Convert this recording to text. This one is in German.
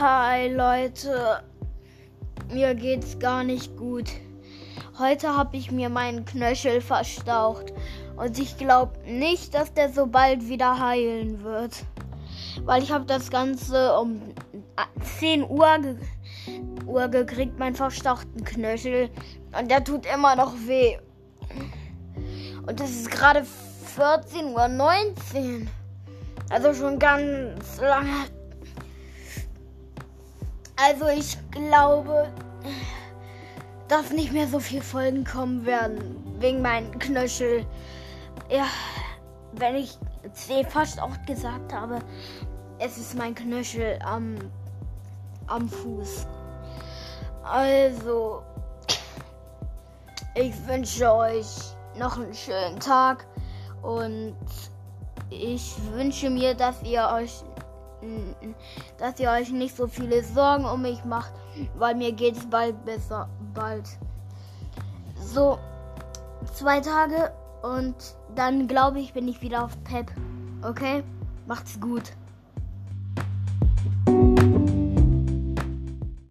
Hi Leute, mir geht's gar nicht gut. Heute habe ich mir meinen Knöchel verstaucht und ich glaube nicht, dass der so bald wieder heilen wird. Weil ich habe das Ganze um 10 Uhr, ge Uhr gekriegt, meinen verstauchten Knöchel. Und der tut immer noch weh. Und es ist gerade 14.19 Uhr. Also schon ganz lange also ich glaube, dass nicht mehr so viele Folgen kommen werden wegen meinen Knöchel. Ja, wenn ich C fast auch gesagt habe, es ist mein Knöchel am, am Fuß. Also, ich wünsche euch noch einen schönen Tag und ich wünsche mir, dass ihr euch dass ihr euch nicht so viele Sorgen um mich macht, weil mir geht es bald besser. Bald. So, zwei Tage und dann glaube ich, bin ich wieder auf Pep. Okay? Macht's gut.